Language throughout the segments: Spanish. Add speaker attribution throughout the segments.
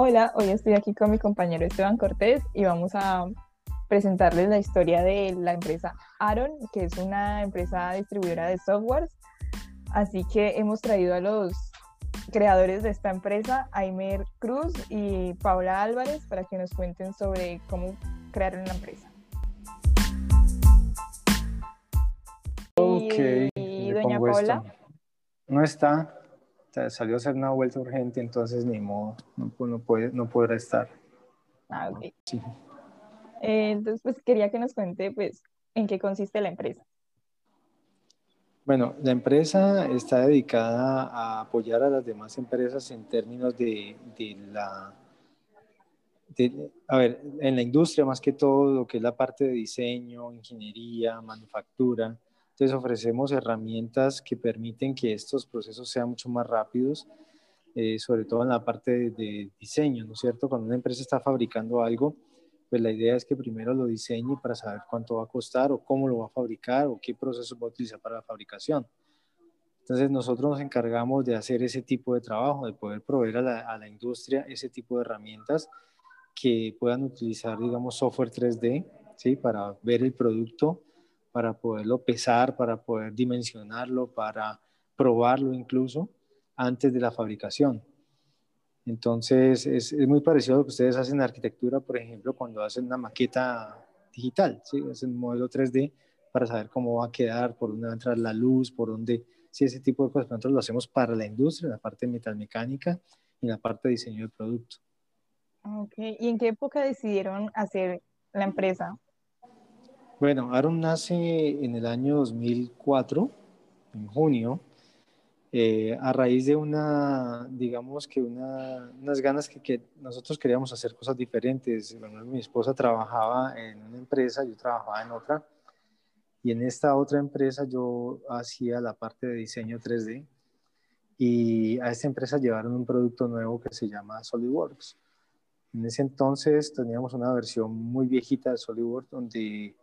Speaker 1: Hola, hoy estoy aquí con mi compañero Esteban Cortés y vamos a presentarles la historia de la empresa Aaron, que es una empresa distribuidora de softwares. Así que hemos traído a los creadores de esta empresa, Aimer Cruz y Paula Álvarez, para que nos cuenten sobre cómo crearon la empresa.
Speaker 2: Ok.
Speaker 1: Y, doña Paula.
Speaker 2: No está, salió a hacer una vuelta urgente, entonces ni modo, no, no, puede, no podrá estar.
Speaker 1: Ah, ok. Eh, entonces, pues quería que nos cuente, pues, en qué consiste la empresa.
Speaker 2: Bueno, la empresa está dedicada a apoyar a las demás empresas en términos de, de la... a ver, en la industria más que todo, lo que es la parte de diseño, ingeniería, manufactura. Entonces ofrecemos herramientas que permiten que estos procesos sean mucho más rápidos, eh, sobre todo en la parte de, diseño, ¿no es cierto? Cuando una empresa está fabricando algo, pues la idea es que primero lo diseñe para saber cuánto va a costar o cómo lo va a fabricar o qué proceso va a utilizar para la fabricación. Entonces nosotros nos encargamos de hacer ese tipo de trabajo, de poder proveer a la, a la industria ese tipo de herramientas que puedan utilizar, digamos, software 3D, ¿sí? Para ver el producto, para poderlo pesar, para poder dimensionarlo, para probarlo incluso antes de la fabricación. Entonces, es, muy parecido a lo que ustedes hacen en arquitectura, por ejemplo, cuando hacen una maqueta digital, ¿sí? hacen un modelo 3D para saber cómo va a quedar, por dónde va a entrar la luz, por dónde, sí, ese tipo de cosas. Nosotros lo hacemos para la industria, la parte de metalmecánica y la parte de diseño de producto.
Speaker 1: Ok, ¿y en qué época decidieron hacer la empresa?
Speaker 2: Bueno, Aaron nace en el año 2004, en junio, eh, a raíz de una, digamos que una, unas ganas que, que, nosotros queríamos hacer cosas diferentes. Bueno, mi esposa trabajaba en una empresa, yo trabajaba en otra, y en esta otra empresa yo hacía la parte de diseño 3D, y a esta empresa llevaron un producto nuevo que se llama SolidWorks. En ese entonces teníamos una versión muy viejita de SolidWorks donde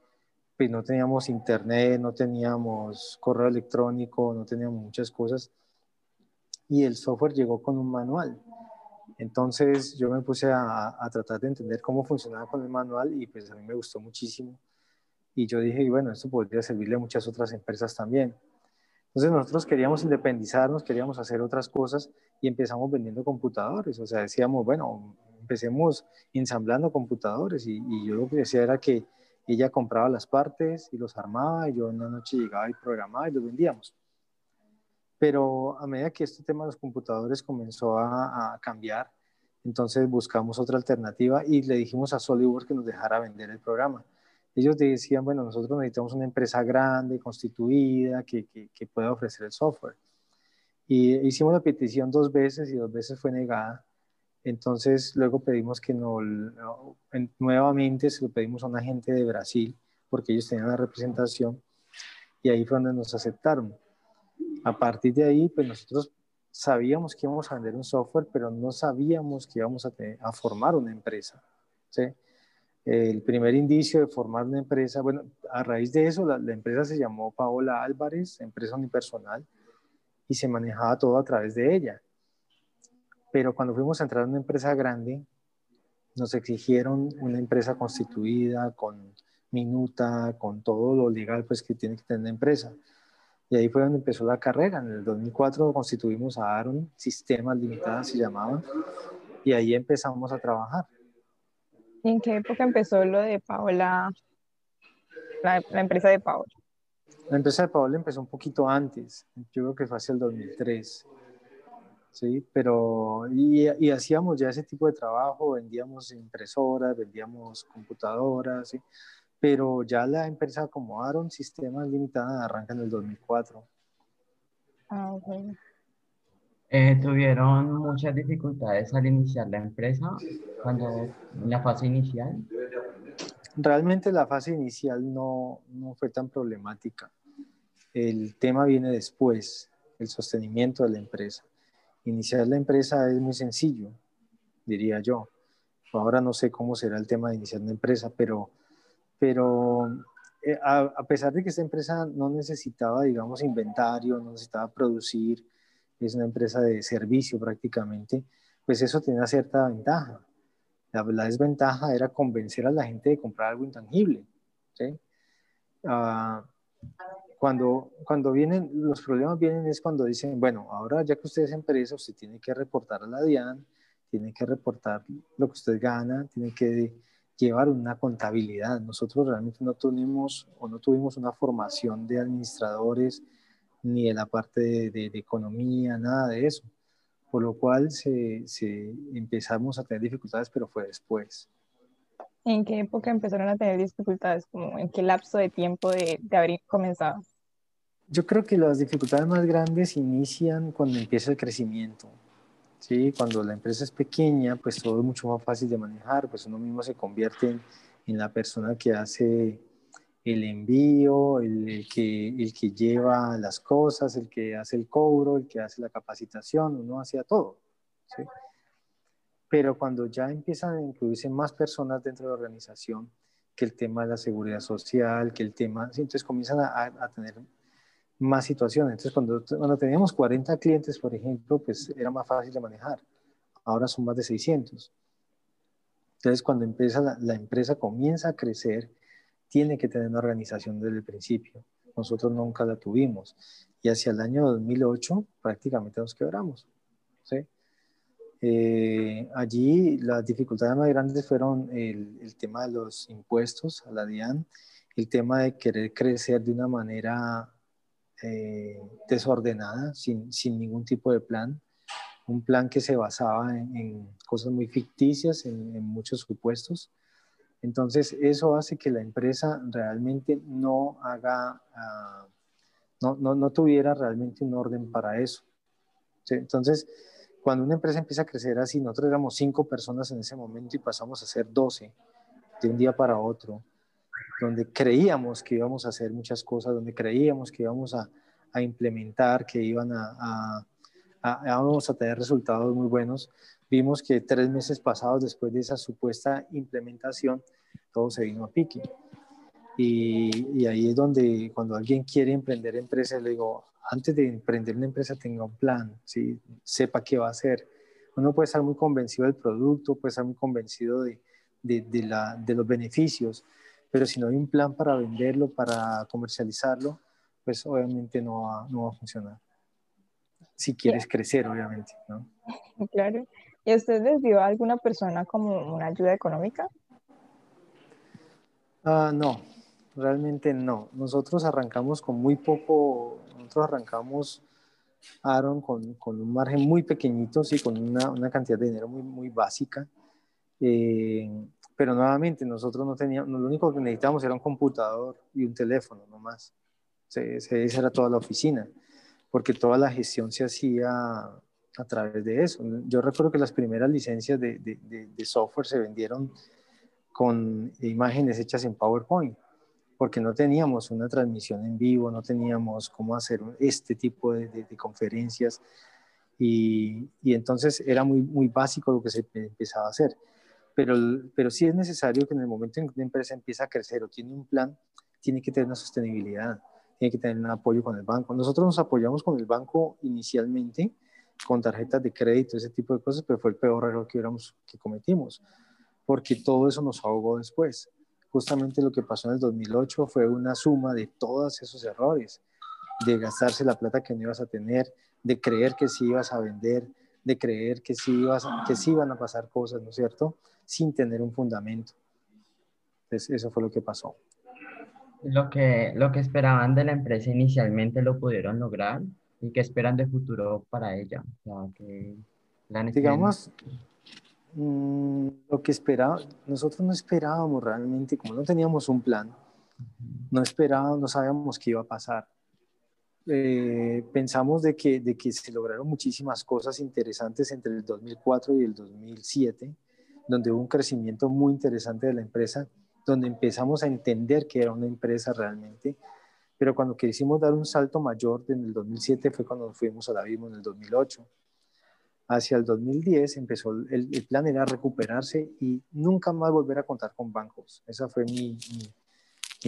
Speaker 2: pues no teníamos internet, no teníamos correo electrónico, no teníamos muchas cosas. Y el software llegó con un manual. Entonces yo me puse a, a, tratar de entender cómo funcionaba con el manual y pues a mí me gustó muchísimo. Y yo dije, bueno, esto podría servirle a muchas otras empresas también. Entonces nosotros queríamos independizarnos, queríamos hacer otras cosas y empezamos vendiendo computadores. O sea, decíamos, bueno, empecemos ensamblando computadores y, y yo lo que decía era que ella compraba las partes y los armaba y yo en la noche llegaba y programaba y los vendíamos. Pero a medida que este tema de los computadores comenzó a, a cambiar, entonces buscamos otra alternativa y le dijimos a SolidWorks que nos dejara vender el programa. Ellos decían, bueno, nosotros necesitamos una empresa grande, constituida, que, que, que pueda ofrecer el software. Y hicimos la petición dos veces y dos veces fue negada. Entonces, luego pedimos que no, nuevamente se lo pedimos a una gente de Brasil, porque ellos tenían la representación, y ahí fue donde nos aceptaron. A partir de ahí, pues nosotros sabíamos que íbamos a vender un software, pero no sabíamos que íbamos a, formar una empresa. El primer indicio de formar una empresa, bueno, a raíz de eso, la, la empresa se llamó Paola Álvarez, empresa unipersonal, y se manejaba todo a través de ella pero cuando fuimos a entrar a una empresa grande, nos exigieron una empresa constituida, con minuta, con todo lo legal pues, que tiene que tener una empresa. Y ahí fue donde empezó la carrera. En el 2004 constituimos a Aaron, Sistemas Limitadas se llamaba, y ahí empezamos a trabajar.
Speaker 1: ¿Y en qué época empezó lo de Paola, la, la empresa de Paola?
Speaker 2: La empresa de Paola empezó un poquito antes, yo creo que fue hacia el 2003. ¿Sí? Pero, y, y, hacíamos ya ese tipo de trabajo, vendíamos impresoras, vendíamos computadoras, ¿sí? Pero ya la empresa como Aaron Sistemas Limitada arranca en el 2004.
Speaker 1: Ah, okay.
Speaker 3: eh, ¿Tuvieron muchas dificultades al iniciar la empresa, cuando en la fase inicial?
Speaker 2: Realmente la fase inicial no, no fue tan problemática. El tema viene después, el sostenimiento de la empresa iniciar la empresa es muy sencillo, diría yo. Ahora no sé cómo será el tema de iniciar una empresa, pero, pero eh, a, pesar de que esta empresa no necesitaba, digamos, inventario, no necesitaba producir, es una empresa de servicio prácticamente, pues eso tenía cierta ventaja. La, desventaja era convencer a la gente de comprar algo intangible. ¿sí? Ah, cuando, cuando vienen, los problemas vienen es cuando dicen, bueno, ahora ya que usted es empresa, usted tiene que reportar a la DIAN, tiene que reportar lo que usted gana, tiene que llevar una contabilidad. Nosotros realmente no tuvimos o no tuvimos una formación de administradores ni de la parte de, de, economía, nada de eso. Por lo cual se, se, empezamos a tener dificultades, pero fue después.
Speaker 1: ¿En qué época empezaron a tener dificultades? ¿En qué lapso de tiempo de, de haber comenzado?
Speaker 2: Yo creo que las dificultades más grandes inician cuando empieza el crecimiento. ¿sí? Cuando la empresa es pequeña, pues todo es mucho más fácil de manejar, pues uno mismo se convierte en, la persona que hace el envío, el, que, el que lleva las cosas, el que hace el cobro, el que hace la capacitación, uno hacía todo. ¿sí? Pero cuando ya empiezan a incluirse más personas dentro de la organización, que el tema de la seguridad social, que el tema, entonces comienzan a, a tener más situaciones. Entonces, cuando, cuando teníamos 40 clientes, por ejemplo, pues era más fácil de manejar. Ahora son más de 600. Entonces, cuando empieza la, la empresa comienza a crecer, tiene que tener una organización desde el principio. Nosotros nunca la tuvimos. Y hacia el año 2008 prácticamente nos quebramos. ¿sí? Eh, allí las dificultades más grandes fueron el, el, tema de los impuestos a la DIAN, el tema de querer crecer de una manera eh, desordenada, sin, sin, ningún tipo de plan, un plan que se basaba en, cosas muy ficticias, en, muchos supuestos. Entonces, eso hace que la empresa realmente no haga, uh, no, no, no, tuviera realmente un orden para eso. Entonces, cuando una empresa empieza a crecer así, nosotros éramos cinco personas en ese momento y pasamos a ser doce de un día para otro donde creíamos que íbamos a hacer muchas cosas, donde creíamos que íbamos a, a implementar, que iban a, a, íbamos a tener resultados muy buenos, vimos que tres meses pasados después de esa supuesta implementación, todo se vino a pique. Y, y, ahí es donde cuando alguien quiere emprender empresa, le digo, antes de emprender una empresa tenga un plan, ¿sí? sepa qué va a hacer. Uno puede estar muy convencido del producto, puede estar muy convencido de, de, de, la, de los beneficios, pero si no hay un plan para venderlo, para comercializarlo, pues obviamente no va, no va a funcionar. Si quieres crecer, obviamente, ¿no?
Speaker 1: Claro. ¿Y usted les dio a alguna persona como una ayuda económica?
Speaker 2: Ah, no, realmente no. Nosotros arrancamos con muy poco, nosotros arrancamos, Aaron, con, con un margen muy pequeñito, sí, con una, una cantidad de dinero muy, muy básica. Eh, pero nuevamente, nosotros no teníamos, lo único que necesitábamos era un computador y un teléfono, no más. Esa era toda la oficina, porque toda la gestión se hacía a través de eso. Yo recuerdo que las primeras licencias de, de, de, software se vendieron con imágenes hechas en PowerPoint, porque no teníamos una transmisión en vivo, no teníamos cómo hacer este tipo de, conferencias, y, y, entonces era muy, muy básico lo que se empezaba a hacer pero, pero sí es necesario que en el momento en que una empresa empieza a crecer o tiene un plan, tiene que tener una sostenibilidad, tiene que tener un apoyo con el banco. Nosotros nos apoyamos con el banco inicialmente, con tarjetas de crédito, ese tipo de cosas, pero fue el peor error que, que cometimos, porque todo eso nos ahogó después. Justamente lo que pasó en el 2008 fue una suma de todos esos errores, de gastarse la plata que no ibas a tener, de creer que sí ibas a vender, de creer que sí, ibas, que sí iban a pasar cosas, ¿no es cierto? sin tener un fundamento. Entonces, eso fue lo que pasó.
Speaker 3: Lo que, lo que esperaban de la empresa inicialmente lo pudieron lograr y qué esperan de futuro para ella. O que
Speaker 2: Digamos, mm, lo que esperaba, nosotros no esperábamos realmente, como no teníamos un plan, no esperábamos, no sabíamos qué iba a pasar. Eh, pensamos de que, de que se lograron muchísimas cosas interesantes entre el 2004 y el 2007 donde hubo un crecimiento muy interesante de la empresa, donde empezamos a entender que era una empresa realmente, pero cuando quisimos dar un salto mayor en el 2007 fue cuando nos fuimos al abismo en el 2008. Hacia el 2010 empezó, el, plan era recuperarse y nunca más volver a contar con bancos. Esa fue mi, mi,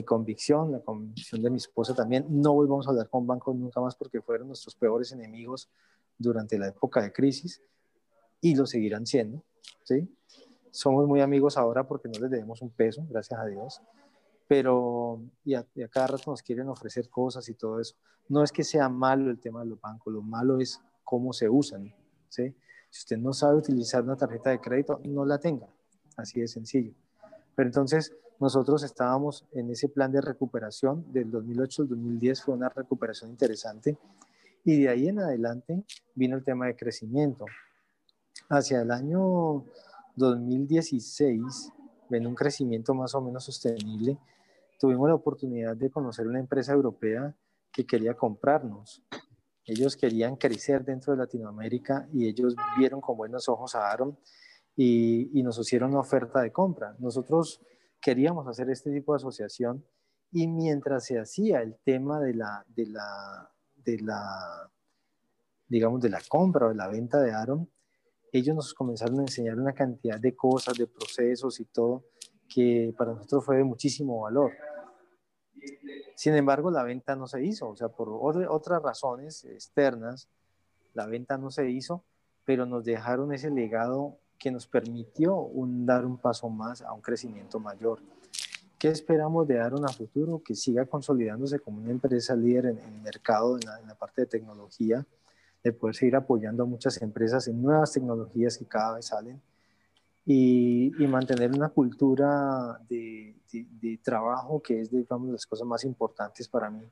Speaker 2: convicción, la convicción de mi esposa también. No volvamos a hablar con bancos nunca más porque fueron nuestros peores enemigos durante la época de crisis y lo seguirán siendo, ¿sí? Somos muy amigos ahora porque no les debemos un peso, gracias a Dios, pero y a, cada rato nos quieren ofrecer cosas y todo eso. No es que sea malo el tema de los bancos, lo malo es cómo se usan, ¿sí? Si usted no sabe utilizar una tarjeta de crédito, no la tenga, así de sencillo. Pero entonces nosotros estábamos en ese plan de recuperación del 2008 al 2010, fue una recuperación interesante y de ahí en adelante vino el tema de crecimiento. Hacia el año 2016, ven un crecimiento más o menos sostenible, tuvimos la oportunidad de conocer una empresa europea que quería comprarnos. Ellos querían crecer dentro de Latinoamérica y ellos vieron con buenos ojos a Aaron y, y nos hicieron una oferta de compra. Nosotros queríamos hacer este tipo de asociación y mientras se hacía el tema de la, de la, de la, digamos, de la compra o de la venta de Aaron, ellos nos comenzaron a enseñar una cantidad de cosas, de procesos y todo, que para nosotros fue de muchísimo valor. Sin embargo, la venta no se hizo, o sea, por otras razones externas, la venta no se hizo, pero nos dejaron ese legado que nos permitió un, dar un paso más a un crecimiento mayor. ¿Qué esperamos de dar a futuro? Que siga consolidándose como una empresa líder en el mercado, en la, parte de tecnología, de poder seguir apoyando a muchas empresas en nuevas tecnologías que cada vez salen y, mantener una cultura de, de, trabajo que es, digamos, las cosas más importantes para mí.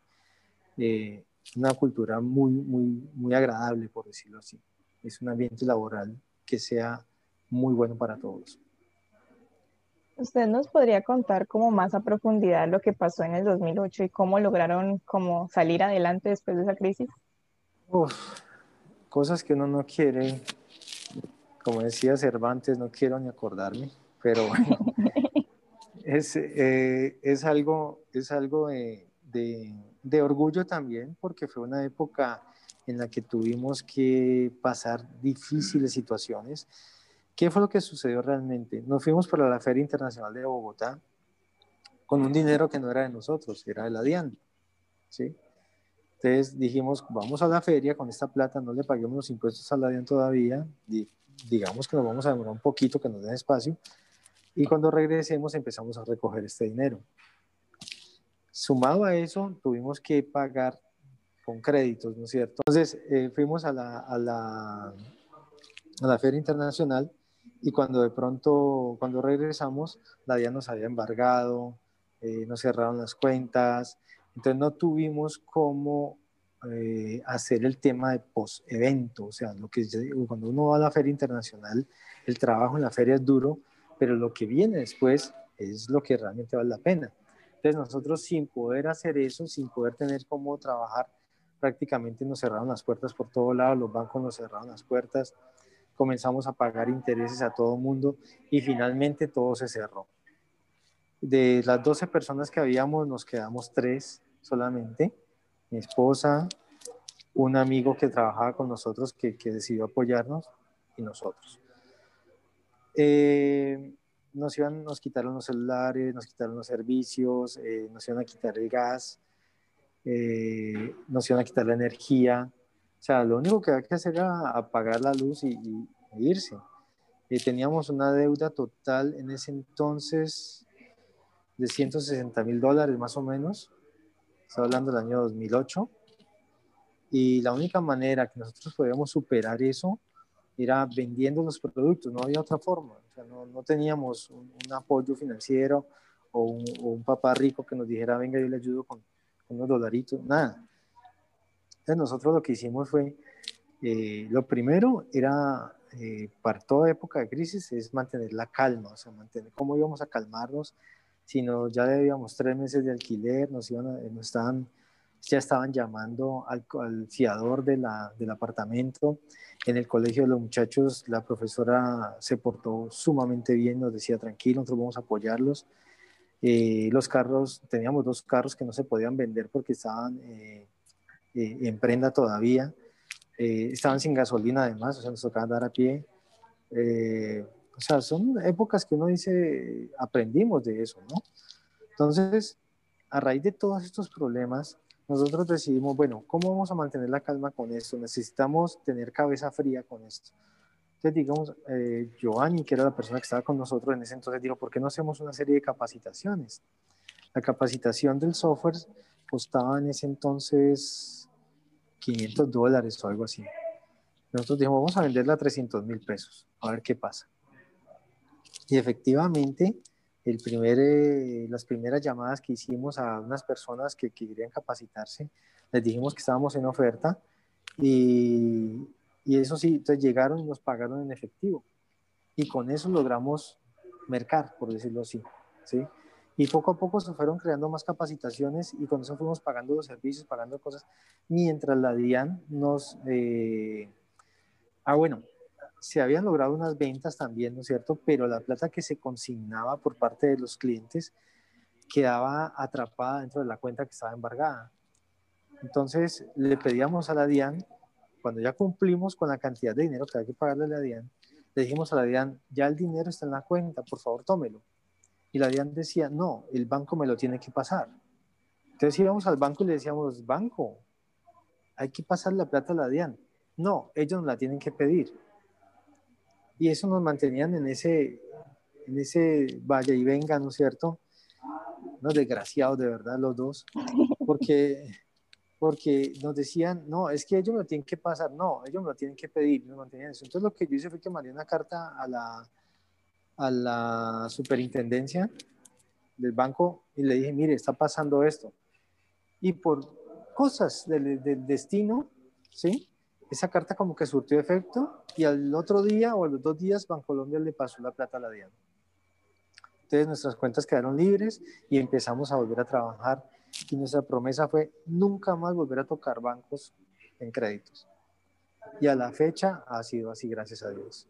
Speaker 2: Eh, una cultura muy, muy, muy agradable, por decirlo así. Es un ambiente laboral que sea muy bueno para todos.
Speaker 1: ¿Usted nos podría contar como más a profundidad lo que pasó en el 2008 y cómo lograron como salir adelante después de esa crisis?
Speaker 2: Uf, cosas que uno no quiere, como decía Cervantes, no quiero ni acordarme, pero bueno, es, eh, es, algo, es algo de, de orgullo también, porque fue una época en la que tuvimos que pasar difíciles situaciones ¿Qué fue lo que sucedió realmente? Nos fuimos para la Feria Internacional de Bogotá con un dinero que no era de nosotros, era de la DIAN. ¿sí? Entonces dijimos, vamos a la feria con esta plata, no le paguemos los impuestos a la DIAN todavía, digamos que nos vamos a demorar un poquito, que nos den espacio, y cuando regresemos empezamos a recoger este dinero. Sumado a eso, tuvimos que pagar con créditos, ¿no es cierto? Entonces eh, fuimos a la, a la, a la Feria Internacional y cuando de pronto, cuando regresamos, la DIA nos había embargado, eh, nos cerraron las cuentas, entonces no tuvimos cómo eh, hacer el tema de post-evento, o sea, lo que cuando uno va a la feria internacional, el trabajo en la feria es duro, pero lo que viene después es lo que realmente vale la pena. Entonces nosotros sin poder hacer eso, sin poder tener cómo trabajar, prácticamente nos cerraron las puertas por todo lado, los bancos nos cerraron las puertas, comenzamos a pagar intereses a todo mundo y finalmente todo se cerró. De las 12 personas que habíamos, nos quedamos tres solamente, mi esposa, un amigo que trabajaba con nosotros que, que decidió apoyarnos y nosotros. Eh, nos, iban, nos quitaron los celulares, nos quitaron los servicios, eh, nos iban a quitar el gas, eh, nos iban a quitar la energía, sea, lo único que había que hacer era apagar la luz y, irse. Y teníamos una deuda total en ese entonces de 160 mil dólares más o menos. Estaba hablando del año 2008. Y la única manera que nosotros podíamos superar eso era vendiendo los productos, no había otra forma. O sea, no, no teníamos un, apoyo financiero o un, papá rico que nos dijera, venga, yo le ayudo con unos dolaritos, nada. Entonces nosotros lo que hicimos fue, eh, lo primero era, eh, para toda época de crisis, es mantener la calma, o sea, mantener cómo íbamos a calmarnos, si no, ya debíamos tres meses de alquiler, nos, iban nos estaban, ya estaban llamando al, al fiador de la, del apartamento. En el colegio de los muchachos, la profesora se portó sumamente bien, nos decía, tranquilo, nosotros vamos a apoyarlos. Eh, los carros, teníamos dos carros que no se podían vender porque estaban eh, prenda todavía. Eh, estaban sin gasolina además, o sea, nos tocaba andar a pie. Eh, o sea, son épocas que uno dice, aprendimos de eso, ¿no? Entonces, a raíz de todos estos problemas, nosotros decidimos, bueno, ¿cómo vamos a mantener la calma con esto? Necesitamos tener cabeza fría con esto. Entonces, digamos, eh, Giovanni, que era la persona que estaba con nosotros en ese entonces, dijo, ¿por qué no hacemos una serie de capacitaciones? La capacitación del software costaba en ese entonces 500 dólares o algo así. Nosotros dijimos, vamos a venderla a 300 mil pesos, a ver qué pasa. Y efectivamente, el primer, eh, las primeras llamadas que hicimos a unas personas que, querían capacitarse, les dijimos que estábamos en oferta y, y eso sí, entonces llegaron y nos pagaron en efectivo. Y con eso logramos mercar, por decirlo así. ¿sí? Y poco a poco se fueron creando más capacitaciones y con eso fuimos pagando los servicios, pagando cosas, mientras la DIAN nos... Eh, ah, bueno, se habían logrado unas ventas también, ¿no es cierto? Pero la plata que se consignaba por parte de los clientes quedaba atrapada dentro de la cuenta que estaba embargada. Entonces le pedíamos a la DIAN, cuando ya cumplimos con la cantidad de dinero que había que pagarle a la DIAN, le dijimos a la DIAN, ya el dinero está en la cuenta, por favor tómelo. Y la DIAN decía, no, el banco me lo tiene que pasar. Entonces íbamos al banco y le decíamos, banco, hay que pasar la plata a la DIAN. No, ellos nos la tienen que pedir y eso nos mantenían en ese, en ese vaya y venga, ¿no es cierto? Unos desgraciados de verdad los dos, porque, porque nos decían, no, es que ellos me lo tienen que pasar, no, ellos me lo tienen que pedir, nos mantenían eso. Entonces lo que yo hice fue que mandé una carta a la, a la superintendencia del banco y le dije, mire, está pasando esto. Y por cosas del, destino, ¿sí? esa carta como que surtió efecto y al otro día o a los dos días Bancolombia le pasó la plata a la DIAN. Entonces nuestras cuentas quedaron libres y empezamos a volver a trabajar y nuestra promesa fue nunca más volver a tocar bancos en créditos. Y a la fecha ha sido así, gracias a Dios.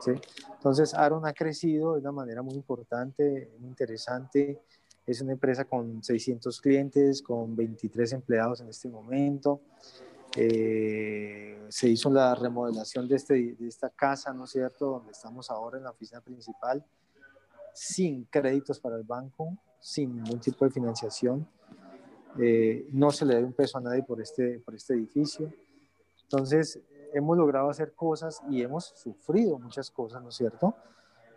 Speaker 2: ¿Sí? Entonces Aaron ha crecido de una manera muy importante, muy interesante. Es una empresa con 600 clientes, con 23 empleados en este momento. Eh, se hizo la remodelación de, este, de esta casa, ¿no es cierto?, donde estamos ahora en la oficina principal, sin créditos para el banco, sin ningún tipo de financiación. Eh, no se le da un peso a nadie por este, por este edificio. Entonces, hemos logrado hacer cosas y hemos sufrido muchas cosas, ¿no es cierto?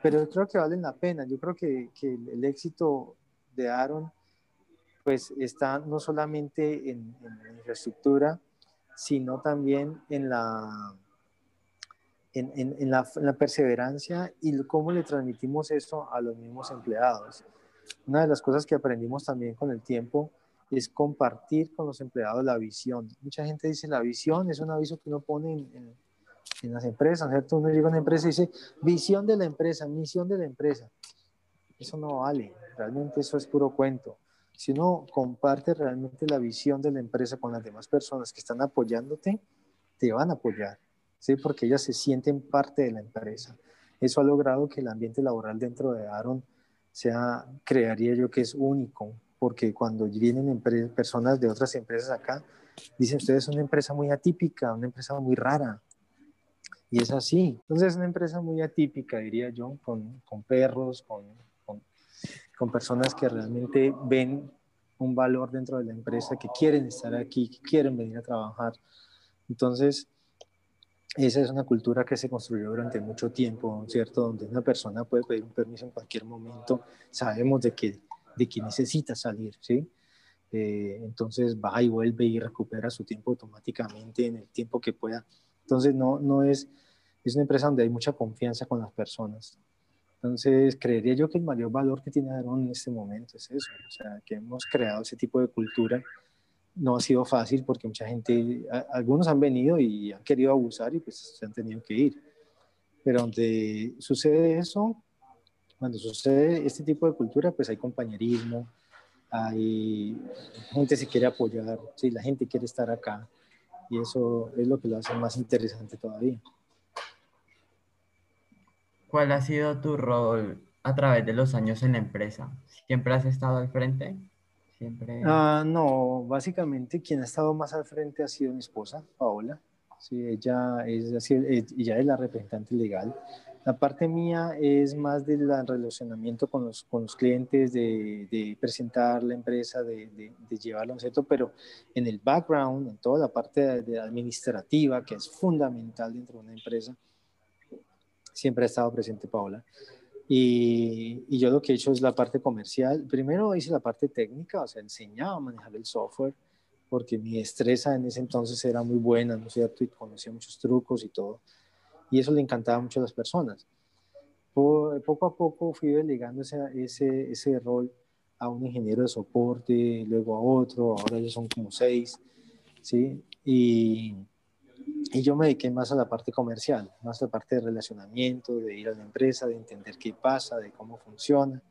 Speaker 2: Pero yo creo que valen la pena. Yo creo que, que el, éxito de Aaron, pues está no solamente en, en la infraestructura, sino también en la, en, en, la, la, perseverancia y cómo le transmitimos eso a los mismos empleados. Una de las cosas que aprendimos también con el tiempo es compartir con los empleados la visión. Mucha gente dice la visión es un aviso que uno pone en, en las empresas, ¿cierto? Uno llega a una empresa y dice visión de la empresa, misión de la empresa. Eso no vale, realmente eso es puro cuento si uno comparte realmente la visión de la empresa con las demás personas que están apoyándote, te van a apoyar, ¿sí? Porque ellas se sienten parte de la empresa. Eso ha logrado que el ambiente laboral dentro de Aaron sea, crearía yo que es único, porque cuando vienen personas de otras empresas acá, dicen ustedes es una empresa muy atípica, una empresa muy rara. Y es así. Entonces es una empresa muy atípica, diría yo, con, con perros, con con personas que realmente ven un valor dentro de la empresa, que quieren estar aquí, que quieren venir a trabajar. Entonces, esa es una cultura que se construyó durante mucho tiempo, ¿cierto? Donde una persona puede pedir un permiso en cualquier momento, sabemos de que, de que necesita salir, ¿sí? Eh, entonces va y vuelve y recupera su tiempo automáticamente en el tiempo que pueda. Entonces no, no es, es una empresa donde hay mucha confianza con las personas. Entonces, creería yo que el mayor valor que tiene Aaron en este momento es eso, o sea, que hemos creado ese tipo de cultura. No ha sido fácil porque mucha gente, algunos han venido y han querido abusar y pues se han tenido que ir. Pero donde sucede eso, cuando sucede este tipo de cultura, pues hay compañerismo, hay gente se quiere apoyar, sí, la gente quiere estar acá y eso es lo que lo hace más interesante todavía.
Speaker 3: ¿Cuál ha sido tu rol a través de los años en la empresa? ¿Siempre has estado al frente?
Speaker 2: ¿Siempre... Ah, no, básicamente quien ha estado más al frente ha sido mi esposa, Paola. Sí, ella es, ella es la representante legal. La parte mía es más del relacionamiento con los, con los clientes, de, de, presentar la empresa, de, de, de llevarlo a un centro, pero en el background, en toda la parte administrativa, que es fundamental dentro de una empresa, siempre ha estado presente Paola. Y, y, yo lo que he hecho es la parte comercial. Primero hice la parte técnica, o sea, enseñaba a manejar el software, porque mi destreza en ese entonces era muy buena, ¿no es cierto? Y conocía muchos trucos y todo. Y eso le encantaba mucho a las personas. Poco a poco fui delegando ese, ese, ese rol a un ingeniero de soporte, luego a otro, ahora ya son como seis, ¿sí? Y, y yo me dediqué más a la parte comercial, más a la parte de relacionamiento, de ir a la empresa, de entender qué pasa, de cómo funciona.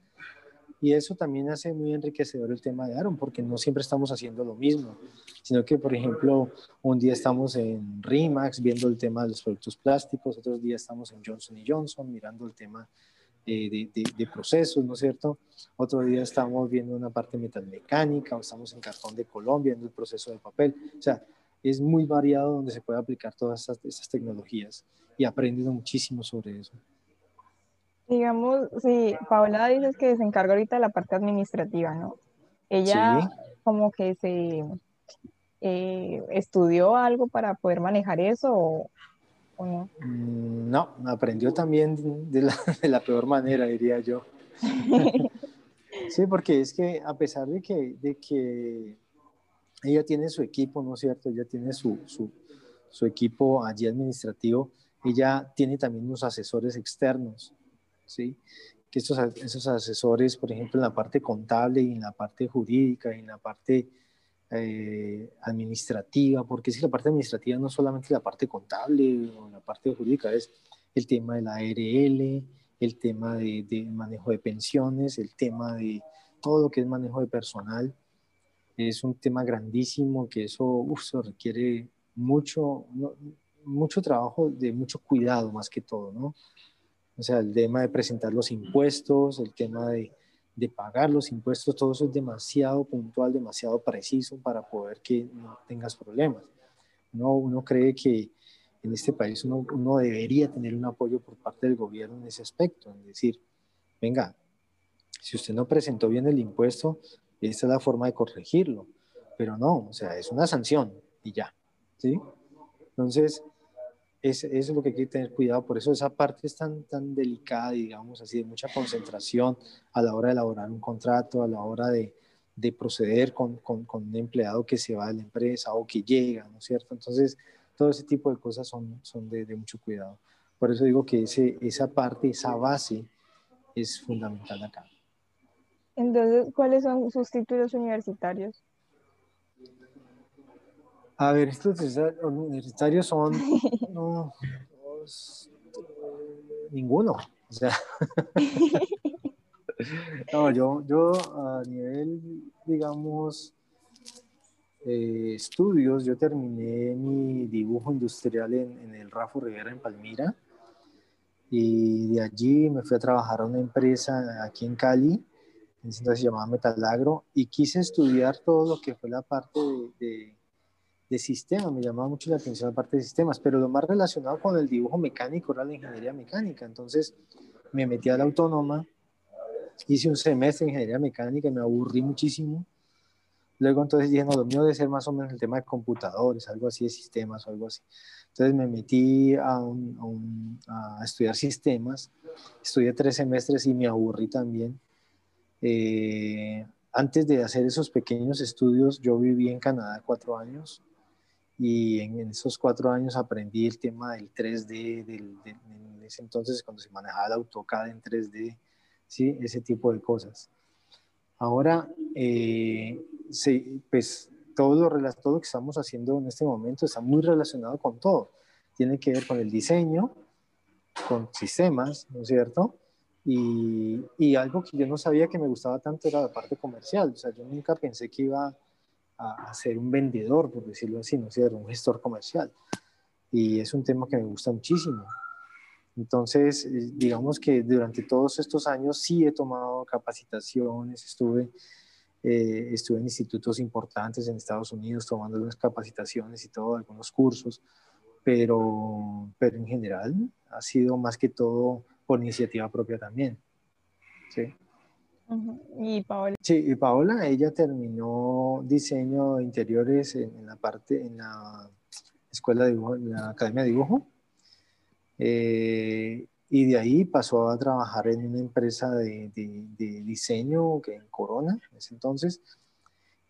Speaker 2: Y eso también hace muy enriquecedor el tema de Aaron, porque no siempre estamos haciendo lo mismo, sino que, por ejemplo, un día estamos en RIMAX viendo el tema de los productos plásticos, otros días estamos en Johnson Johnson mirando el tema de, de, de, procesos, ¿no es cierto? Otro día estamos viendo una parte metalmecánica, o estamos en Cartón de Colombia viendo el proceso de papel. O sea, es muy variado donde se puede aplicar todas estas, tecnologías y aprendiendo muchísimo sobre eso.
Speaker 1: Digamos, sí, Paola dices que se encarga ahorita de la parte administrativa, ¿no? Ella como que se eh, estudió algo para poder manejar eso o, no.
Speaker 2: Mm, no, aprendió también de la, de la peor manera, diría yo. sí, porque es que a pesar de que, de que ella tiene su equipo, ¿no es cierto? Ella tiene su, su, su equipo allí administrativo. Ella tiene también unos asesores externos, ¿sí? Que estos, esos asesores, por ejemplo, en la parte contable y en la parte jurídica y en la parte eh, administrativa, porque es que la parte administrativa no es solamente la parte contable o la parte jurídica, es el tema de la ARL, el tema de, de manejo de pensiones, el tema de todo lo que es manejo de personal es un tema grandísimo que eso, requiere mucho, mucho trabajo de mucho cuidado más que todo, ¿no? O sea, el tema de presentar los impuestos, el tema de, de pagar los impuestos, todo eso es demasiado puntual, demasiado preciso para poder que no tengas problemas. Uno, uno cree que en este país uno, uno, debería tener un apoyo por parte del gobierno en ese aspecto, es decir, venga, si usted no presentó bien el impuesto, esa es la forma de corregirlo. Pero no, o sea, es una sanción y ya. ¿Sí? Entonces, es, es lo que hay que tener cuidado. Por eso esa parte es tan, tan delicada, digamos así, de mucha concentración a la hora de elaborar un contrato, a la hora de, de proceder con, con, con, un empleado que se va de la empresa o que llega, ¿no es cierto? Entonces, todo ese tipo de cosas son, son de, de mucho cuidado. Por eso digo que ese, esa parte, esa base es fundamental acá.
Speaker 1: Entonces, ¿cuáles son sus títulos universitarios?
Speaker 2: A ver, estos universitarios son ninguno. O sea, no, yo, yo a nivel, digamos, eh, estudios, yo terminé mi dibujo industrial en, en el Rafa Rivera en Palmira y de allí me fui a trabajar a una empresa aquí en Cali entonces se llamaba Metalagro, y quise estudiar todo lo que fue la parte de, de, sistemas, me llamaba mucho la atención la parte de sistemas, pero lo más relacionado con el dibujo mecánico era la ingeniería mecánica, entonces me metí a la autónoma, hice un semestre de ingeniería mecánica y me aburrí muchísimo, luego entonces dije, no, lo mío debe ser más o menos el tema de computadores, algo así de sistemas o algo así. Entonces me metí a, a estudiar sistemas, estudié tres semestres y me aburrí también. Eh, antes de hacer esos pequeños estudios, yo viví en Canadá cuatro años y en, esos cuatro años aprendí el tema del 3D, del, en ese entonces cuando se manejaba el AutoCAD en 3D, ¿sí? ese tipo de cosas. Ahora, eh, pues todo lo, todo lo que estamos haciendo en este momento está muy relacionado con todo. Tiene que ver con el diseño, con sistemas, ¿no es cierto? Y, y, algo que yo no sabía que me gustaba tanto era la parte comercial. O sea, yo nunca pensé que iba a, ser un vendedor, por decirlo así, no sé, un gestor comercial. Y es un tema que me gusta muchísimo. Entonces, eh, digamos que durante todos estos años sí he tomado capacitaciones, estuve, eh, estuve en institutos importantes en Estados Unidos tomando algunas capacitaciones y todo, algunos cursos, pero, pero en general ha sido más que todo por iniciativa propia también. ¿sí?
Speaker 1: ¿Y Paola?
Speaker 2: Sí, y Paola, ella terminó diseño de interiores en, la parte, en la escuela de dibujo, en la academia de dibujo. Eh, y de ahí pasó a trabajar en una empresa de, de, diseño que en Corona, en ese entonces.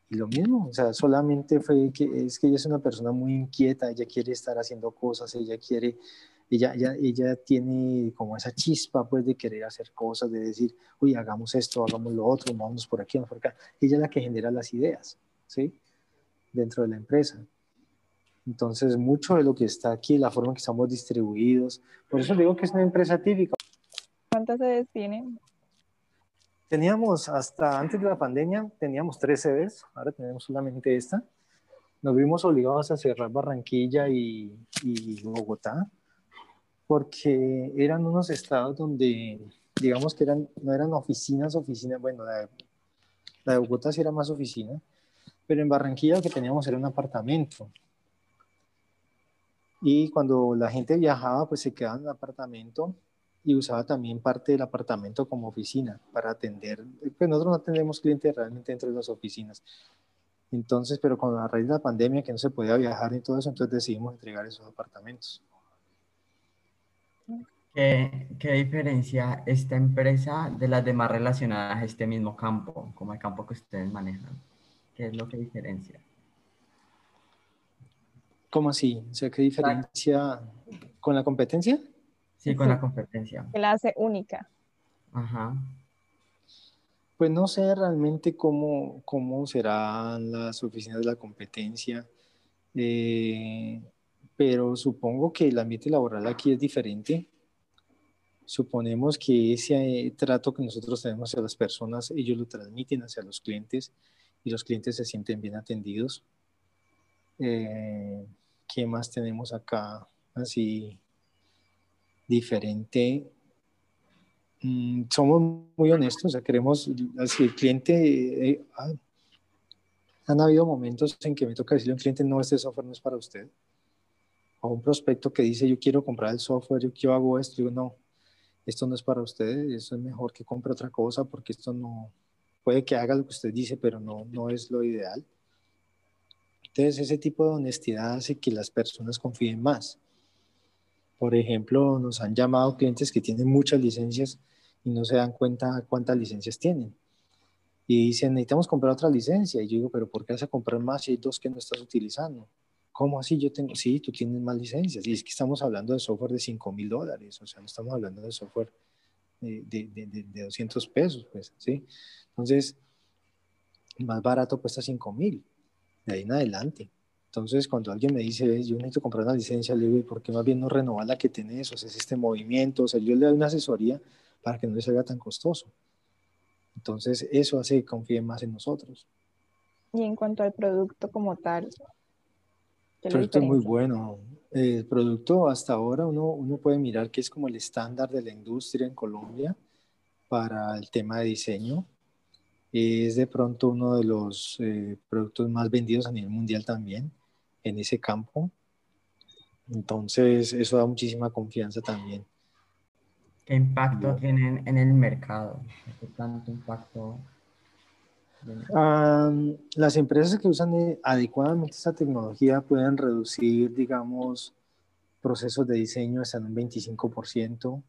Speaker 2: Y lo mismo, o sea, solamente fue que es que ella es una persona muy inquieta, ella quiere estar haciendo cosas, ella quiere, ella, ella, ella tiene como esa chispa pues de querer hacer cosas, de decir, uy, hagamos esto, hagamos lo otro, vamos por aquí, vamos por acá. Ella es la que genera las ideas, ¿sí? Dentro de la empresa. Entonces, mucho de lo que está aquí, la forma en que estamos distribuidos, por eso digo que es una empresa típica.
Speaker 1: ¿Cuántas sedes tienen?
Speaker 2: Teníamos hasta antes de la pandemia, teníamos tres sedes, ahora tenemos solamente esta. Nos vimos obligados a cerrar Barranquilla y, Bogotá, porque eran unos estados donde, digamos que eran, no eran oficinas, oficinas, bueno, la de, la de Bogotá sí era más oficina, pero en Barranquilla lo que teníamos era un apartamento. Y cuando la gente viajaba, pues se quedaba en el apartamento y usaba también parte del apartamento como oficina para atender. Pues nosotros no atendemos clientes realmente dentro de las oficinas. Entonces, pero con la raíz de la pandemia que no se podía viajar y todo eso, entonces decidimos entregar esos apartamentos.
Speaker 3: ¿Qué, ¿Qué, diferencia esta empresa de las demás relacionadas a este mismo campo, como el campo que ustedes manejan? ¿Qué es lo que diferencia?
Speaker 2: ¿Cómo así? O sea, ¿qué diferencia con la competencia?
Speaker 3: Sí, con la competencia.
Speaker 1: Que la hace única.
Speaker 3: Ajá.
Speaker 2: Pues no sé realmente cómo, cómo serán las oficinas de la competencia, eh, pero supongo que el ambiente laboral aquí es diferente. Suponemos que ese trato que nosotros tenemos hacia las personas, ellos lo transmiten hacia los clientes y los clientes se sienten bien atendidos. Eh, ¿Qué más tenemos acá? Así diferente. Mm, somos muy honestos, o sea, queremos, así el cliente, eh, ah, han habido momentos en que me toca decirle a un cliente, no, este software no es para usted. O un prospecto que dice, yo quiero comprar el software, yo, hago esto, digo, no, esto no es para usted, eso es mejor que compre otra cosa porque esto no, puede que haga lo que usted dice, pero no, no es lo ideal. Entonces, ese tipo de honestidad hace que las personas confíen más. Por ejemplo, nos han llamado clientes que tienen muchas licencias y no se dan cuenta cuántas licencias tienen. Y dicen, necesitamos comprar otra licencia. Y yo digo, pero ¿por qué vas a comprar más si hay dos que no estás utilizando? ¿Cómo así? Yo tengo, sí, tú tienes más licencias. Y es que estamos hablando de software de 5 mil dólares, o sea, no estamos hablando de software de, de, de, de 200 pesos, pues, ¿sí? Entonces, más barato cuesta 5 mil de ahí en adelante. Entonces, cuando alguien me dice, yo necesito comprar una licencia, le digo, ¿por qué más bien no renovar la que tenés? O sea, es este movimiento, o sea, yo le doy una asesoría para que no le salga tan costoso. Entonces, eso hace que confíen más en nosotros.
Speaker 1: Y en cuanto al producto como tal,
Speaker 2: el producto es muy bueno. El producto hasta ahora uno, uno puede mirar que es como el estándar de la industria en Colombia para el tema de diseño es de pronto uno de los eh, productos más vendidos a nivel mundial también en ese campo. Entonces, eso da muchísima confianza también.
Speaker 3: ¿Qué impacto tienen en el mercado? ¿Qué tanto impacto?
Speaker 2: Las empresas que usan eh, adecuadamente esta tecnología pueden reducir, digamos, procesos de diseño hasta un 25%,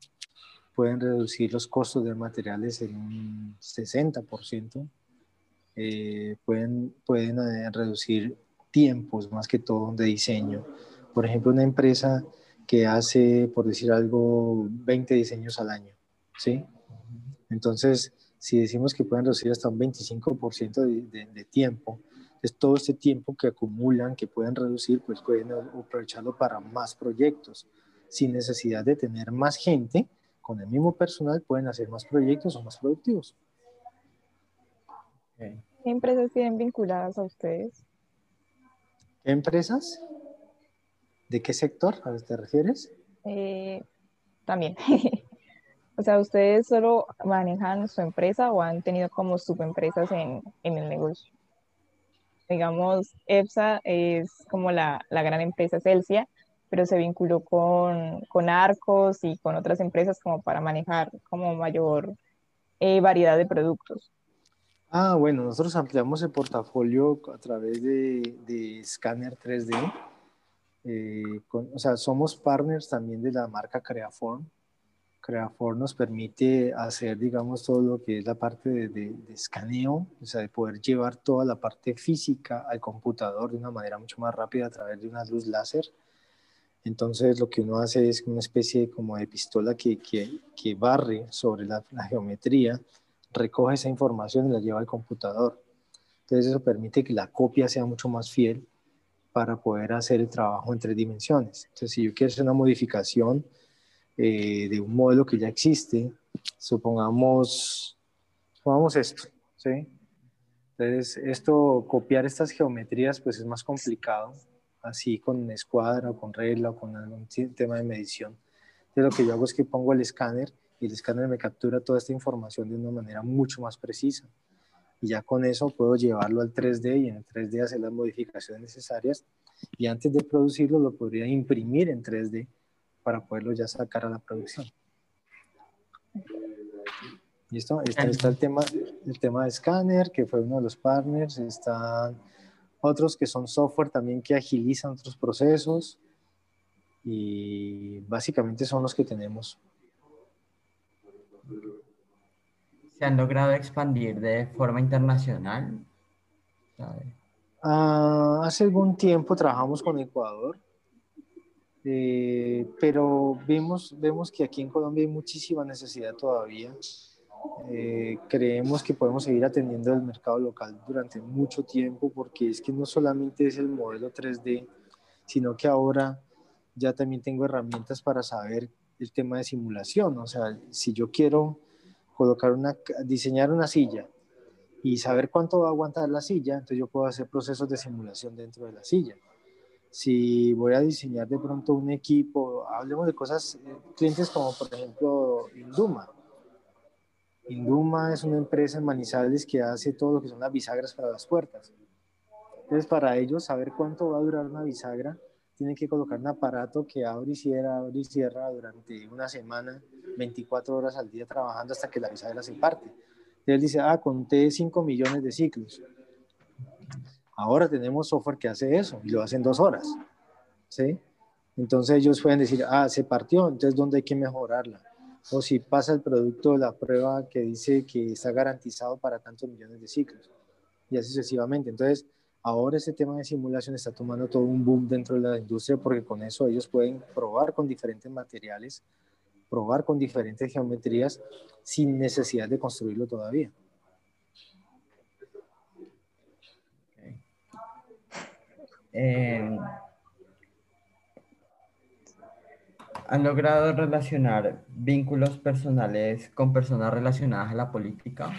Speaker 2: pueden reducir los costos de materiales en un 60%, eh, pueden, pueden eh, reducir tiempos más que todo de diseño. Por ejemplo, una empresa que hace, por decir algo, 20 diseños al año, ¿sí? Entonces, si decimos que pueden reducir hasta un 25% de, de, tiempo, es todo este tiempo que acumulan, que pueden reducir, pues pueden aprovecharlo para más proyectos, sin necesidad de tener más gente con el mismo personal pueden hacer más proyectos o más productivos.
Speaker 1: ¿Qué empresas tienen vinculadas a ustedes?
Speaker 2: ¿Qué empresas? ¿De qué sector a te refieres?
Speaker 1: Eh, también. o sea, ¿ustedes solo manejan su empresa o han tenido como subempresas en, en el negocio? Digamos, EPSA es como la, la gran empresa Celsia, pero se vinculó con, con Arcos y con otras empresas como para manejar como mayor eh, variedad de productos.
Speaker 2: Ah, bueno, nosotros ampliamos el portafolio a través de, de Scanner 3D. Eh, o sea, somos partners también de la marca Creaform. Creafor nos permite hacer, digamos, todo lo que es la parte de, de, escaneo, o sea, de poder llevar toda la parte física al computador de una manera mucho más rápida a través de una luz láser. Entonces, lo que uno hace es una especie como de pistola que, que, que barre sobre la, la, geometría, recoge esa información y la lleva al computador. Entonces, eso permite que la copia sea mucho más fiel para poder hacer el trabajo en tres dimensiones. Entonces, si yo quiero hacer una modificación, eh, de un modelo que ya existe, supongamos, supongamos esto, ¿sí? Entonces, esto, copiar estas geometrías, pues es más complicado, así con escuadra o con regla o con algún tema de medición. Entonces, lo que yo hago es que pongo el escáner y el escáner me captura toda esta información de una manera mucho más precisa. Y ya con eso puedo llevarlo al 3D y en el 3D hacer las modificaciones necesarias. Y antes de producirlo, lo podría imprimir en 3D para poderlo ya sacar a la producción. ¿Listo? Está, está el, tema, el tema de Scanner, que fue uno de los partners. Están otros que son software también que agilizan otros procesos. Y básicamente son los que tenemos.
Speaker 3: ¿Se han logrado expandir de forma internacional?
Speaker 2: Ah, hace algún tiempo trabajamos con Ecuador eh, pero vemos, vemos que aquí en Colombia hay muchísima necesidad todavía. Eh, creemos que podemos seguir atendiendo el mercado local durante mucho tiempo porque es que no solamente es el modelo 3D, sino que ahora ya también tengo herramientas para saber el tema de simulación. O sea, si yo quiero colocar una, diseñar una silla y saber cuánto va a aguantar la silla, entonces yo puedo hacer procesos de simulación dentro de la silla si voy a diseñar de pronto un equipo, hablemos de cosas, eh, clientes como por ejemplo Induma. Induma es una empresa en Manizales que hace todo lo que son las bisagras para las puertas. Entonces, para ellos, saber cuánto va a durar una bisagra, tienen que colocar un aparato que abre y cierra, abre y cierra durante una semana, 24 horas al día trabajando hasta que la bisagra se parte. Entonces, él dice, ah, conté 5 millones de ciclos Ahora tenemos software que hace eso y lo hace en dos horas. ¿sí? Entonces ellos pueden decir, ah, se partió, entonces ¿dónde hay que mejorarla? O si pasa el producto de la prueba que dice que está garantizado para tantos millones de ciclos. Y así sucesivamente. Entonces, ahora ese tema de simulación está tomando todo un boom dentro de la industria porque con eso ellos pueden probar con diferentes materiales, probar con diferentes geometrías sin necesidad de construirlo todavía.
Speaker 3: Eh, ¿Han logrado relacionar vínculos personales con personas relacionadas a la política?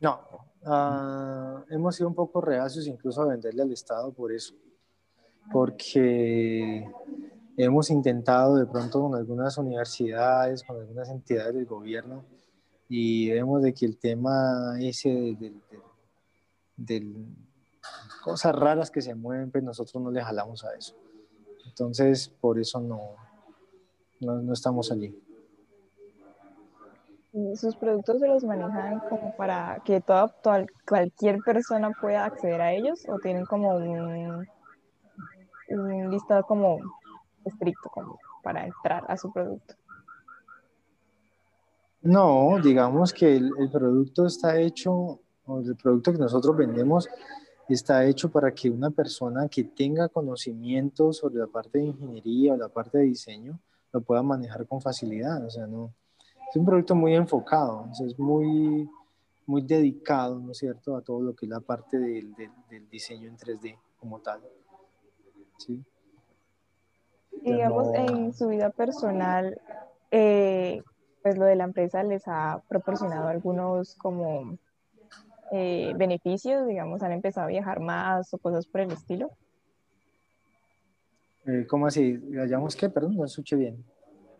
Speaker 2: No, ah, hemos sido un poco reacios incluso a venderle al Estado por eso, porque hemos intentado de pronto con algunas universidades, con algunas entidades del gobierno, y vemos de que el tema ese del cosas raras que se mueven, pues nosotros no le jalamos a eso. Entonces, por eso no, no, estamos allí.
Speaker 1: ¿Y sus productos se los manejan como para que toda, cualquier persona pueda acceder a ellos o tienen como un, un listado como estricto como para entrar a su producto?
Speaker 2: No, digamos que el, el producto está hecho, o el producto que nosotros vendemos está hecho para que una persona que tenga conocimiento sobre la parte de ingeniería o la parte de diseño lo pueda manejar con facilidad. O sea, no, es un producto muy enfocado, es muy, muy dedicado, ¿no es cierto?, a todo lo que es la parte del, del, diseño en 3D como tal. ¿sí?
Speaker 1: Digamos, en su vida personal, eh, pues lo de la empresa les ha proporcionado algunos como eh, beneficios, digamos, han empezado a viajar más o cosas por el estilo?
Speaker 2: Eh, ¿Cómo así? ¿Hallamos qué? Perdón, no escuché bien.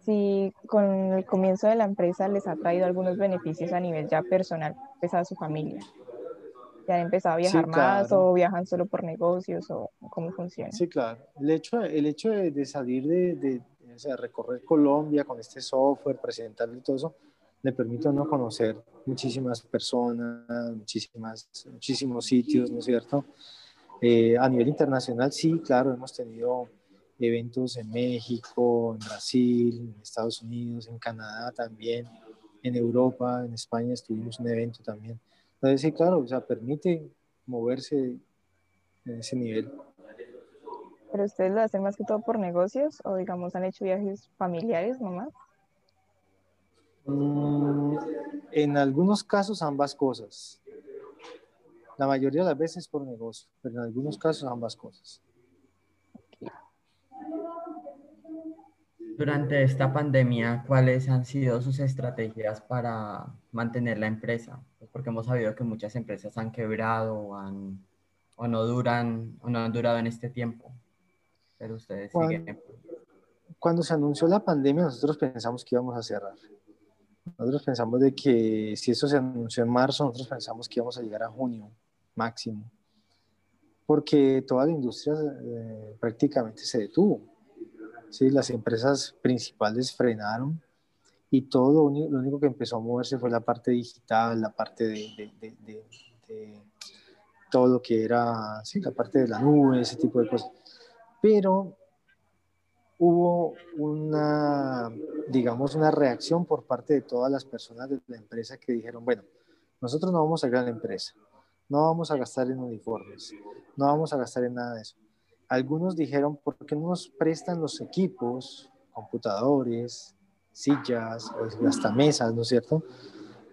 Speaker 1: Si con el comienzo de la empresa les ha traído algunos beneficios a nivel ya personal, pues a su familia. ¿Ya han empezado a viajar más o viajan solo por negocios o cómo funciona?
Speaker 2: Sí, claro. El hecho, el hecho de, salir de, de o sea, recorrer Colombia con este software, presentarle todo eso, le permite a uno conocer muchísimas personas, muchísimas, muchísimos sitios, ¿no es cierto? Eh, a nivel internacional, sí, claro, hemos tenido eventos en México, en Brasil, en Estados Unidos, en Canadá también, en Europa, en España estuvimos un evento también. Entonces, sí, claro, o sea, permite moverse en ese nivel.
Speaker 1: ¿Pero ustedes lo hacen más que todo por negocios o, digamos, han hecho viajes familiares nomás?
Speaker 2: Mm, en algunos casos ambas cosas. La mayoría de las veces por negocio, pero en algunos casos ambas cosas.
Speaker 3: Durante esta pandemia, ¿cuáles han sido sus estrategias para mantener la empresa? Porque hemos sabido que muchas empresas han quebrado o, han, o no duran o no han durado en este tiempo. Pero ustedes
Speaker 2: cuando,
Speaker 3: siguen.
Speaker 2: Cuando se anunció la pandemia, nosotros pensamos que íbamos a cerrar. Nosotros pensamos de que si eso se anunció en marzo, nosotros pensamos que íbamos a llegar a junio máximo. Porque toda la industria eh, prácticamente se detuvo ¿sí? Las empresas principales frenaron y todo lo único, que empezó a moverse fue la parte digital, la parte de, todo lo que era, sí, la parte de la nube, ese tipo de cosas. Pero hubo una, digamos, una reacción por parte de todas las personas de la empresa que dijeron, bueno, nosotros no vamos a a la empresa, no vamos a gastar en uniformes, no vamos a gastar en nada de eso. Algunos dijeron, ¿por qué no nos prestan los equipos, computadores, sillas, hasta mesas, ¿no es cierto?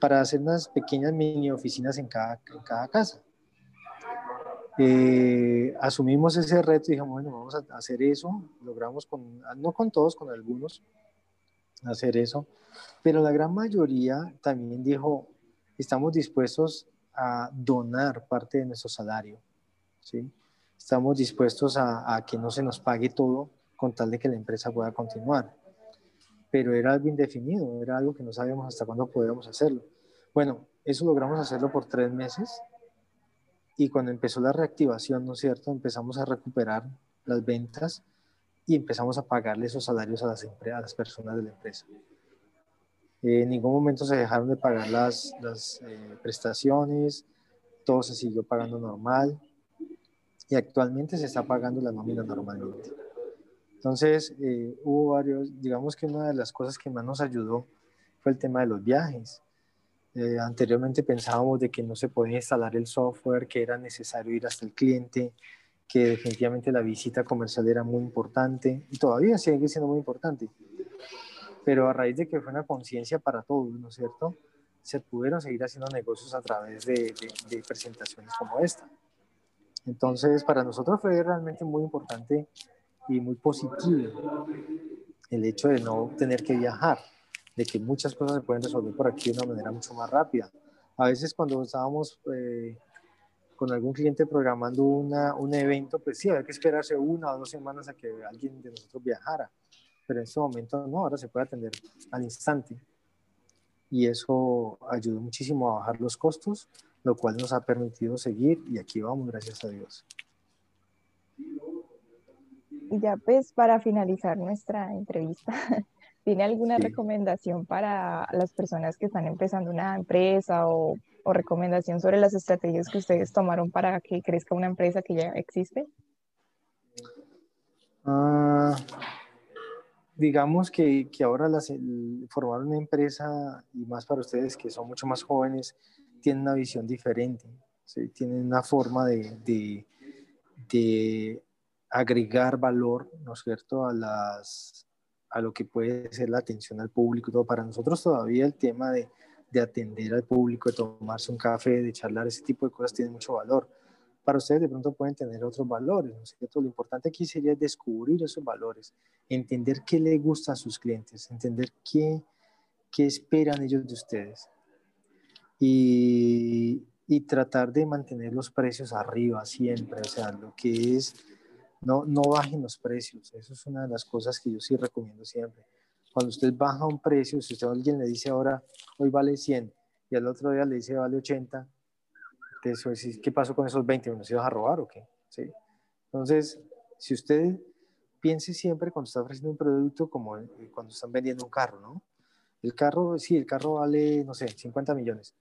Speaker 2: Para hacer unas pequeñas mini oficinas en cada, cada casa. Eh, asumimos ese reto y dijimos, bueno, vamos a hacer eso. Logramos, con, no con todos, con algunos, hacer eso. Pero la gran mayoría también dijo, estamos dispuestos a donar parte de nuestro salario. ¿sí? estamos dispuestos a, que no se nos pague todo con tal de que la empresa pueda continuar. Pero era algo indefinido, era algo que no sabíamos hasta cuándo podíamos hacerlo. Bueno, eso logramos hacerlo por tres meses y cuando empezó la reactivación, ¿no es cierto? Empezamos a recuperar las ventas y empezamos a pagarle esos salarios a las, a las personas de la empresa. en ningún momento se dejaron de pagar las, las eh, prestaciones, todo se siguió pagando normal y actualmente se está pagando la nómina normalmente. Entonces, eh, hubo varios, digamos que una de las cosas que más nos ayudó fue el tema de los viajes. Eh, anteriormente pensábamos de que no se podía instalar el software, que era necesario ir hasta el cliente, que definitivamente la visita comercial era muy importante y todavía sigue siendo muy importante. Pero a raíz de que fue una conciencia para todos, ¿no es cierto? Se pudieron seguir haciendo negocios a través de, de presentaciones como esta. Entonces, para nosotros fue realmente muy importante y muy positivo el hecho de no tener que viajar, de que muchas cosas se pueden resolver por aquí de una manera mucho más rápida. A veces cuando estábamos eh, con algún cliente programando una, un evento, pues sí, había que esperarse una o dos semanas a que alguien de nosotros viajara, pero en este momento no, ahora se puede atender al instante. Y eso ayudó muchísimo a bajar los costos lo cual nos ha permitido seguir y aquí vamos, gracias a Dios.
Speaker 1: Y ya pues para finalizar nuestra entrevista, ¿tiene alguna recomendación para las personas que están empezando una empresa o, o, recomendación sobre las estrategias que ustedes tomaron para que crezca una empresa que ya existe?
Speaker 2: Ah, digamos que, que ahora las, formar una empresa y más para ustedes que son mucho más jóvenes, tienen una visión diferente, ¿sí? tienen una forma de, de, de, agregar valor, ¿no es cierto?, a, las, a lo que puede ser la atención al público. Todo. Para nosotros todavía el tema de, de atender al público, de tomarse un café, de charlar, ese tipo de cosas tiene mucho valor. Para ustedes de pronto pueden tener otros valores, ¿no es cierto? Lo importante aquí sería descubrir esos valores, entender qué le gusta a sus clientes, entender qué, qué esperan ellos de ustedes y, y, tratar de mantener los precios arriba siempre, o sea, lo que es, no, no bajen los precios, eso es una de las cosas que yo sí recomiendo siempre. Cuando usted baja un precio, si usted a alguien le dice ahora, hoy vale 100, y al otro día le dice vale 80, entonces, ¿qué pasó con esos 20? ¿Nos ibas a robar o qué? ¿Sí? Entonces, si usted piense siempre cuando está ofreciendo un producto como cuando están vendiendo un carro, ¿no? El carro, sí, el carro vale, no sé, 50 millones.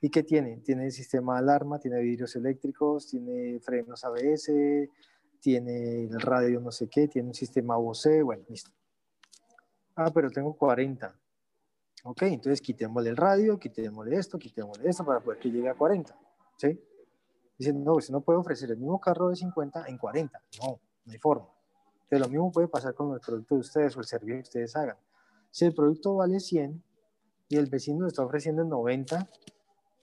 Speaker 2: ¿Y qué tiene? Tiene sistema de alarma, tiene vidrios eléctricos, tiene frenos ABS, tiene el radio no sé qué, tiene un sistema OC, bueno, listo. Ah, pero tengo 40. Ok, entonces quitémosle el radio, quitémosle esto, quitémosle esto para poder que llegue a 40. ¿Sí? Dicen, no, usted no puede ofrecer el mismo carro de 50 en 40. No, no hay forma. Entonces, lo mismo puede pasar con el producto de ustedes o el servicio que ustedes hagan. Si el producto vale 100 y el vecino está ofreciendo 90,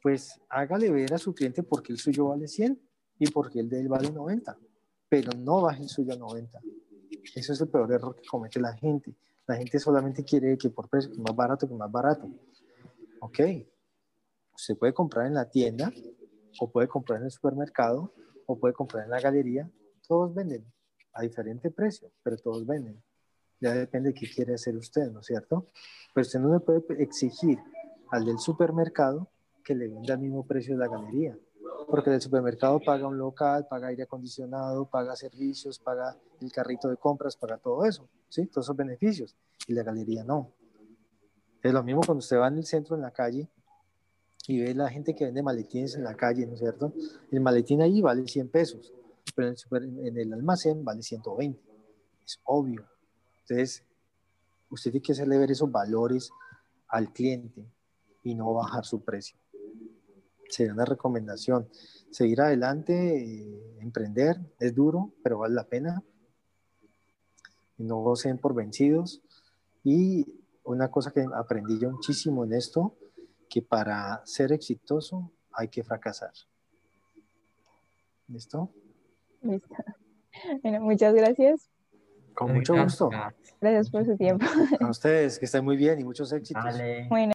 Speaker 2: pues hágale ver a su cliente por qué el suyo vale 100 y por qué el de él vale 90. Pero no baje el suyo a 90. Eso es el peor error que comete la gente. La gente solamente quiere que por precio, que más barato, que más barato. Ok. Usted puede comprar en la tienda o puede comprar en el supermercado, o puede comprar en la galería, todos venden a diferente precio, pero todos venden. Ya depende de qué quiere hacer usted, ¿no es cierto? Pero usted no le puede exigir al del supermercado que le venda al mismo precio de la galería, porque el supermercado paga un local, paga aire acondicionado, paga servicios, paga el carrito de compras, paga todo eso, ¿sí? Todos esos beneficios, y la galería no. Es lo mismo cuando usted va en el centro, en la calle, y ve la gente que vende maletines en la calle, ¿no es cierto? El maletín ahí vale 100 pesos, pero en el, super, en el almacén vale 120. Es obvio. Entonces, usted tiene que hacerle ver esos valores al cliente y no bajar su precio. Sería una recomendación. Seguir adelante, eh, emprender, es duro, pero vale la pena. No sean por vencidos. Y una cosa que aprendí yo muchísimo en esto que para ser exitoso hay que fracasar. ¿Listo?
Speaker 1: Listo. Bueno, muchas gracias.
Speaker 2: Con mucho gusto.
Speaker 1: Gracias por su tiempo.
Speaker 2: A ustedes, que estén muy bien y muchos éxitos.
Speaker 3: Vale.
Speaker 1: Bueno.